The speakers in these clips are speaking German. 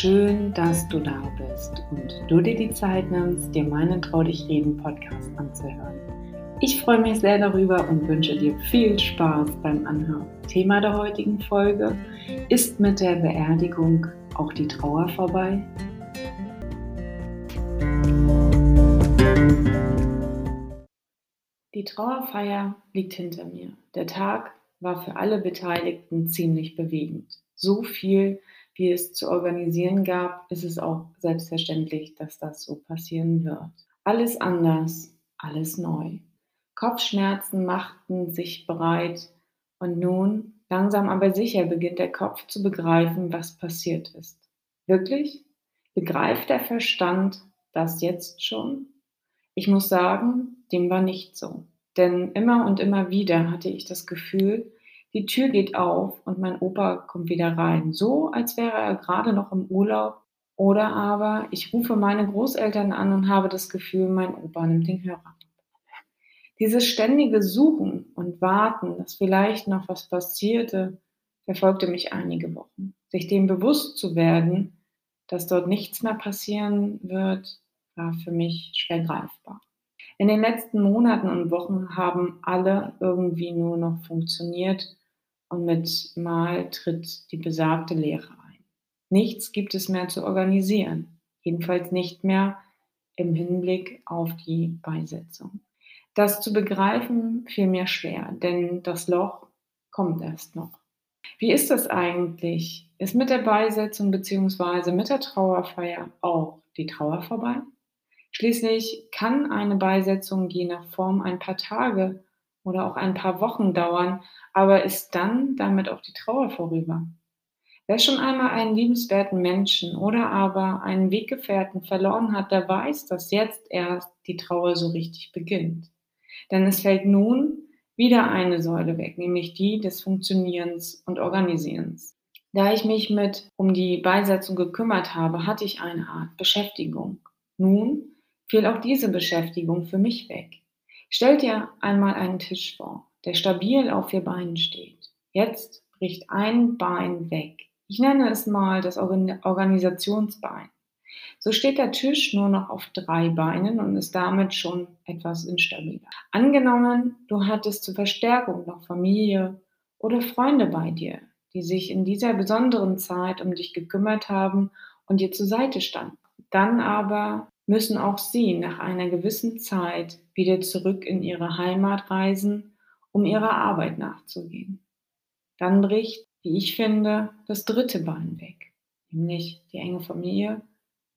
Schön, dass du da bist und du dir die Zeit nimmst, dir meinen Trau dich reden Podcast anzuhören. Ich freue mich sehr darüber und wünsche dir viel Spaß beim Anhören. Thema der heutigen Folge ist mit der Beerdigung auch die Trauer vorbei? Die Trauerfeier liegt hinter mir. Der Tag war für alle Beteiligten ziemlich bewegend. So viel, wie es zu organisieren gab, ist es auch selbstverständlich, dass das so passieren wird. Alles anders, alles neu. Kopfschmerzen machten sich bereit und nun, langsam aber sicher, beginnt der Kopf zu begreifen, was passiert ist. Wirklich? Begreift der Verstand das jetzt schon? Ich muss sagen, dem war nicht so. Denn immer und immer wieder hatte ich das Gefühl, die Tür geht auf und mein Opa kommt wieder rein, so als wäre er gerade noch im Urlaub. Oder aber ich rufe meine Großeltern an und habe das Gefühl, mein Opa nimmt den Hörer. Dieses ständige Suchen und Warten, dass vielleicht noch was passierte, verfolgte mich einige Wochen. Sich dem bewusst zu werden, dass dort nichts mehr passieren wird, war für mich schwer greifbar. In den letzten Monaten und Wochen haben alle irgendwie nur noch funktioniert und mit Mal tritt die besagte Lehre ein. Nichts gibt es mehr zu organisieren, jedenfalls nicht mehr im Hinblick auf die Beisetzung. Das zu begreifen fiel mir schwer, denn das Loch kommt erst noch. Wie ist das eigentlich? Ist mit der Beisetzung bzw. mit der Trauerfeier auch die Trauer vorbei? Schließlich kann eine Beisetzung je nach Form ein paar Tage oder auch ein paar Wochen dauern, aber ist dann damit auch die Trauer vorüber? Wer schon einmal einen liebenswerten Menschen oder aber einen Weggefährten verloren hat, der weiß, dass jetzt erst die Trauer so richtig beginnt. Denn es fällt nun wieder eine Säule weg, nämlich die des Funktionierens und Organisierens. Da ich mich mit um die Beisetzung gekümmert habe, hatte ich eine Art Beschäftigung. Nun fiel auch diese Beschäftigung für mich weg. Stellt dir einmal einen Tisch vor, der stabil auf vier Beinen steht. Jetzt bricht ein Bein weg. Ich nenne es mal das Organisationsbein. So steht der Tisch nur noch auf drei Beinen und ist damit schon etwas instabiler. Angenommen, du hattest zur Verstärkung noch Familie oder Freunde bei dir, die sich in dieser besonderen Zeit um dich gekümmert haben und dir zur Seite standen. Dann aber müssen auch sie nach einer gewissen Zeit wieder zurück in ihre Heimat reisen, um ihrer Arbeit nachzugehen. Dann bricht, wie ich finde, das dritte Bein weg, nämlich die enge Familie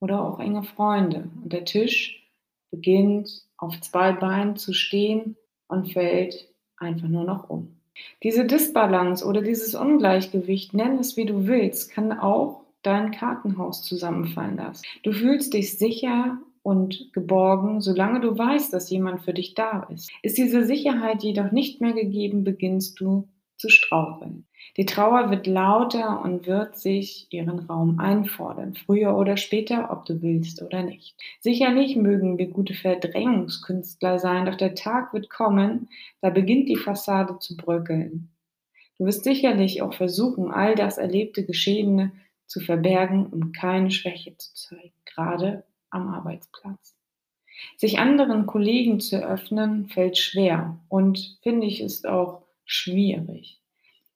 oder auch enge Freunde. Und der Tisch beginnt auf zwei Beinen zu stehen und fällt einfach nur noch um. Diese Disbalance oder dieses Ungleichgewicht, nenn es wie du willst, kann auch dein Kartenhaus zusammenfallen lassen. Du fühlst dich sicher und geborgen, solange du weißt, dass jemand für dich da ist. Ist diese Sicherheit jedoch nicht mehr gegeben, beginnst du zu straucheln. Die Trauer wird lauter und wird sich ihren Raum einfordern, früher oder später, ob du willst oder nicht. Sicherlich mögen wir gute Verdrängungskünstler sein, doch der Tag wird kommen, da beginnt die Fassade zu bröckeln. Du wirst sicherlich auch versuchen, all das erlebte Geschehene zu verbergen, um keine Schwäche zu zeigen, gerade am Arbeitsplatz. Sich anderen Kollegen zu öffnen, fällt schwer und finde ich ist auch schwierig.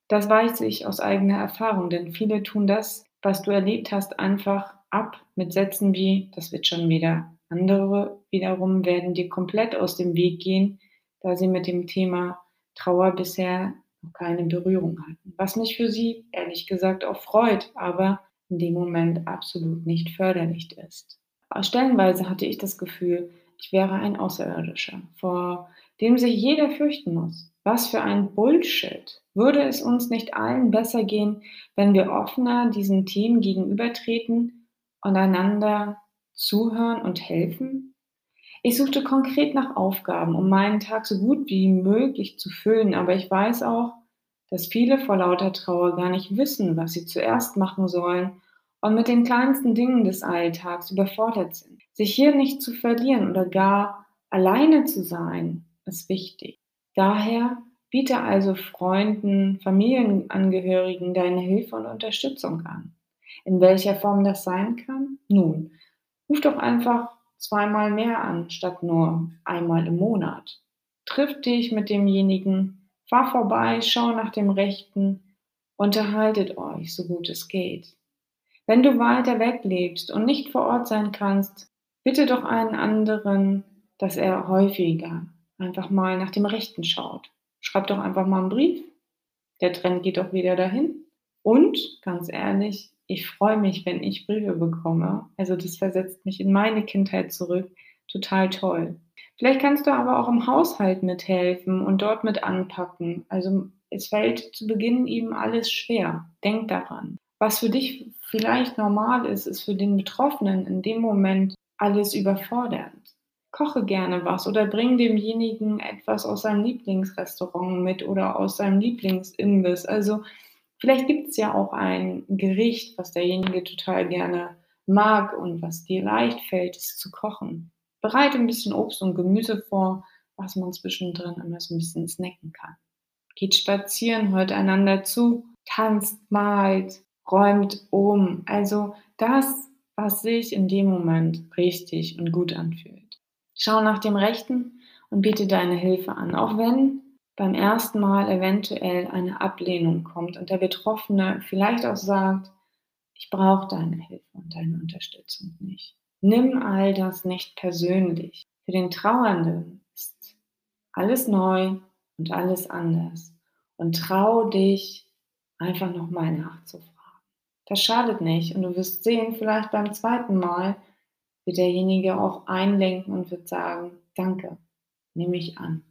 Das weiß ich aus eigener Erfahrung, denn viele tun das, was du erlebt hast, einfach ab mit Sätzen wie, das wird schon wieder. Andere wiederum werden dir komplett aus dem Weg gehen, da sie mit dem Thema Trauer bisher noch keine Berührung hatten. Was mich für sie ehrlich gesagt auch freut, aber in dem Moment absolut nicht förderlich ist. Stellenweise hatte ich das Gefühl, ich wäre ein Außerirdischer, vor dem sich jeder fürchten muss. Was für ein Bullshit. Würde es uns nicht allen besser gehen, wenn wir offener diesen Themen gegenübertreten und einander zuhören und helfen? Ich suchte konkret nach Aufgaben, um meinen Tag so gut wie möglich zu füllen, aber ich weiß auch, dass viele vor lauter Trauer gar nicht wissen, was sie zuerst machen sollen und mit den kleinsten Dingen des Alltags überfordert sind. Sich hier nicht zu verlieren oder gar alleine zu sein, ist wichtig. Daher biete also Freunden, Familienangehörigen deine Hilfe und Unterstützung an. In welcher Form das sein kann? Nun, ruf doch einfach zweimal mehr an, statt nur einmal im Monat. Triff dich mit demjenigen, fahr vorbei, schau nach dem Rechten, unterhaltet euch, so gut es geht. Wenn du weiter weg lebst und nicht vor Ort sein kannst, bitte doch einen anderen, dass er häufiger einfach mal nach dem Rechten schaut. Schreib doch einfach mal einen Brief. Der Trend geht doch wieder dahin. Und ganz ehrlich, ich freue mich, wenn ich Briefe bekomme. Also das versetzt mich in meine Kindheit zurück. Total toll. Vielleicht kannst du aber auch im Haushalt mithelfen und dort mit anpacken. Also es fällt zu Beginn eben alles schwer. Denk daran. Was für dich vielleicht normal ist, ist für den Betroffenen in dem Moment alles überfordernd. Koche gerne was oder bring demjenigen etwas aus seinem Lieblingsrestaurant mit oder aus seinem Lieblingsimbiss. Also vielleicht gibt es ja auch ein Gericht, was derjenige total gerne mag und was dir leicht fällt, es zu kochen. Bereite ein bisschen Obst und Gemüse vor, was man zwischendrin immer so ein bisschen snacken kann. Geht spazieren, hört einander zu, tanzt, malt, räumt um. Also das, was sich in dem Moment richtig und gut anfühlt. Schau nach dem Rechten und biete deine Hilfe an, auch wenn beim ersten Mal eventuell eine Ablehnung kommt und der Betroffene vielleicht auch sagt, ich brauche deine Hilfe und deine Unterstützung nicht. Nimm all das nicht persönlich. Für den Trauernden ist alles neu und alles anders. Und trau dich, einfach nochmal nachzufragen. Das schadet nicht. Und du wirst sehen, vielleicht beim zweiten Mal wird derjenige auch einlenken und wird sagen, danke, nehme ich an.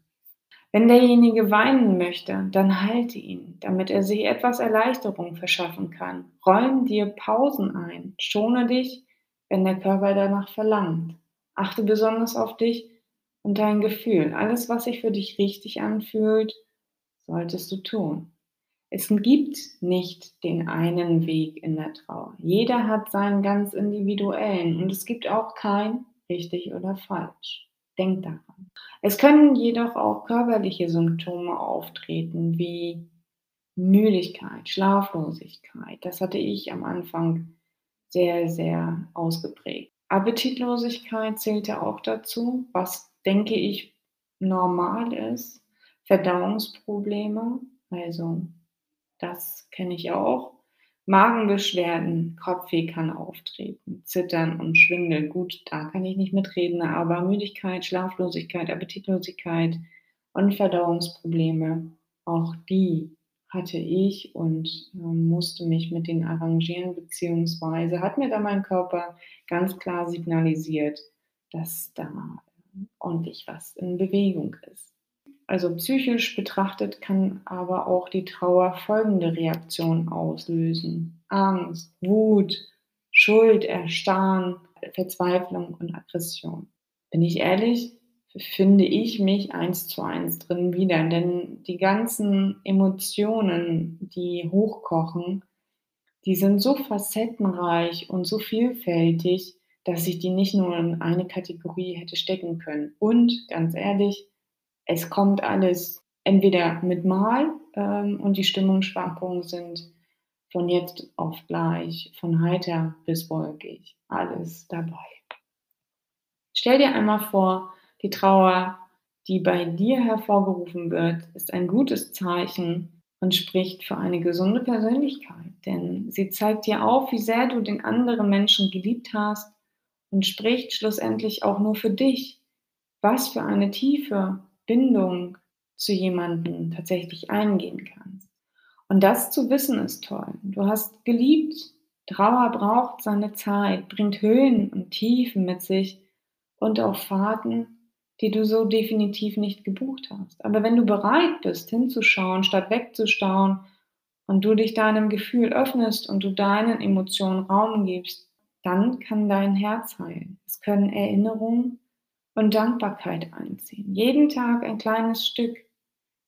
Wenn derjenige weinen möchte, dann halte ihn, damit er sich etwas Erleichterung verschaffen kann. Räum dir Pausen ein. Schone dich, wenn der Körper danach verlangt. Achte besonders auf dich und dein Gefühl. Alles, was sich für dich richtig anfühlt, solltest du tun. Es gibt nicht den einen Weg in der Trauer. Jeder hat seinen ganz individuellen und es gibt auch kein richtig oder falsch. Denk daran. Es können jedoch auch körperliche Symptome auftreten, wie Müdigkeit, Schlaflosigkeit. Das hatte ich am Anfang sehr, sehr ausgeprägt. Appetitlosigkeit zählte auch dazu, was denke ich normal ist. Verdauungsprobleme, also das kenne ich auch. Magenbeschwerden, Kopfweh kann auftreten, Zittern und Schwindel. Gut, da kann ich nicht mitreden, aber Müdigkeit, Schlaflosigkeit, Appetitlosigkeit und Verdauungsprobleme, auch die hatte ich und äh, musste mich mit denen arrangieren, beziehungsweise hat mir da mein Körper ganz klar signalisiert, dass da ordentlich was in Bewegung ist. Also psychisch betrachtet kann aber auch die Trauer folgende Reaktionen auslösen. Angst, Wut, Schuld, Erstarren, Verzweiflung und Aggression. Bin ich ehrlich, finde ich mich eins zu eins drin wieder, denn die ganzen Emotionen, die hochkochen, die sind so facettenreich und so vielfältig, dass ich die nicht nur in eine Kategorie hätte stecken können. Und ganz ehrlich, es kommt alles entweder mit Mal ähm, und die Stimmungsschwankungen sind von jetzt auf gleich, von heiter bis wolkig, alles dabei. Stell dir einmal vor, die Trauer, die bei dir hervorgerufen wird, ist ein gutes Zeichen und spricht für eine gesunde Persönlichkeit, denn sie zeigt dir auf, wie sehr du den anderen Menschen geliebt hast und spricht schlussendlich auch nur für dich, was für eine tiefe Bindung zu jemandem tatsächlich eingehen kannst. Und das zu wissen ist toll. Du hast geliebt. Trauer braucht seine Zeit, bringt Höhen und Tiefen mit sich und auch Fahrten, die du so definitiv nicht gebucht hast. Aber wenn du bereit bist, hinzuschauen, statt wegzuschauen und du dich deinem Gefühl öffnest und du deinen Emotionen Raum gibst, dann kann dein Herz heilen. Es können Erinnerungen und Dankbarkeit einziehen. Jeden Tag ein kleines Stück.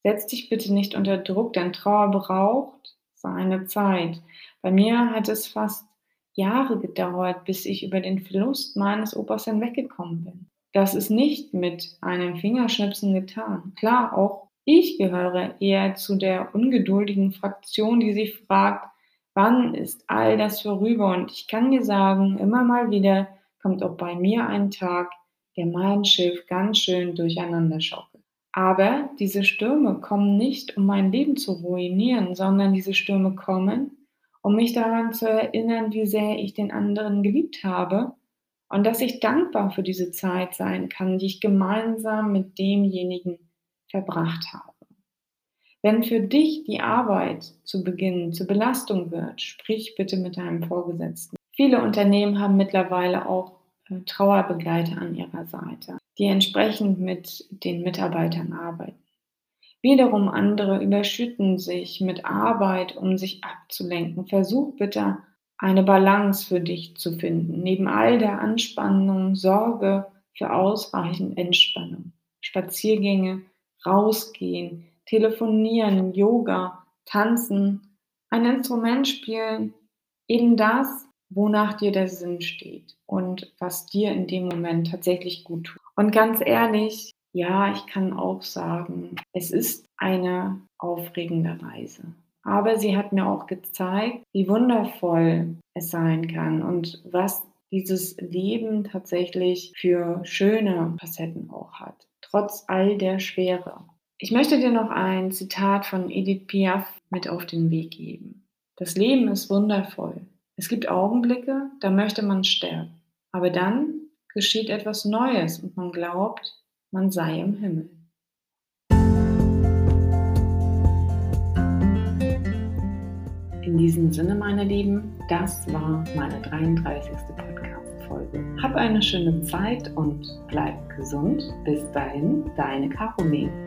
Setz dich bitte nicht unter Druck, denn Trauer braucht seine Zeit. Bei mir hat es fast Jahre gedauert, bis ich über den Verlust meines Opas hinweggekommen bin. Das ist nicht mit einem Fingerschnipsen getan. Klar, auch ich gehöre eher zu der ungeduldigen Fraktion, die sich fragt, Wann ist all das vorüber? Und ich kann dir sagen, immer mal wieder kommt auch bei mir ein Tag, der mein Schiff ganz schön durcheinander schaukelt. Aber diese Stürme kommen nicht, um mein Leben zu ruinieren, sondern diese Stürme kommen, um mich daran zu erinnern, wie sehr ich den anderen geliebt habe und dass ich dankbar für diese Zeit sein kann, die ich gemeinsam mit demjenigen verbracht habe. Wenn für dich die Arbeit zu Beginn zur Belastung wird, sprich bitte mit deinem Vorgesetzten. Viele Unternehmen haben mittlerweile auch äh, Trauerbegleiter an ihrer Seite, die entsprechend mit den Mitarbeitern arbeiten. Wiederum andere überschütten sich mit Arbeit, um sich abzulenken. Versuch bitte eine Balance für dich zu finden. Neben all der Anspannung sorge für ausreichend Entspannung. Spaziergänge, rausgehen, telefonieren, Yoga, tanzen, ein Instrument spielen, eben das, wonach dir der Sinn steht und was dir in dem Moment tatsächlich gut tut. Und ganz ehrlich, ja, ich kann auch sagen, es ist eine aufregende Reise. Aber sie hat mir auch gezeigt, wie wundervoll es sein kann und was dieses Leben tatsächlich für schöne Facetten auch hat, trotz all der Schwere. Ich möchte dir noch ein Zitat von Edith Piaf mit auf den Weg geben. Das Leben ist wundervoll. Es gibt Augenblicke, da möchte man sterben. Aber dann geschieht etwas Neues und man glaubt, man sei im Himmel. In diesem Sinne, meine Lieben, das war meine 33. Podcast-Folge. Hab eine schöne Zeit und bleib gesund. Bis dahin, deine Caroline.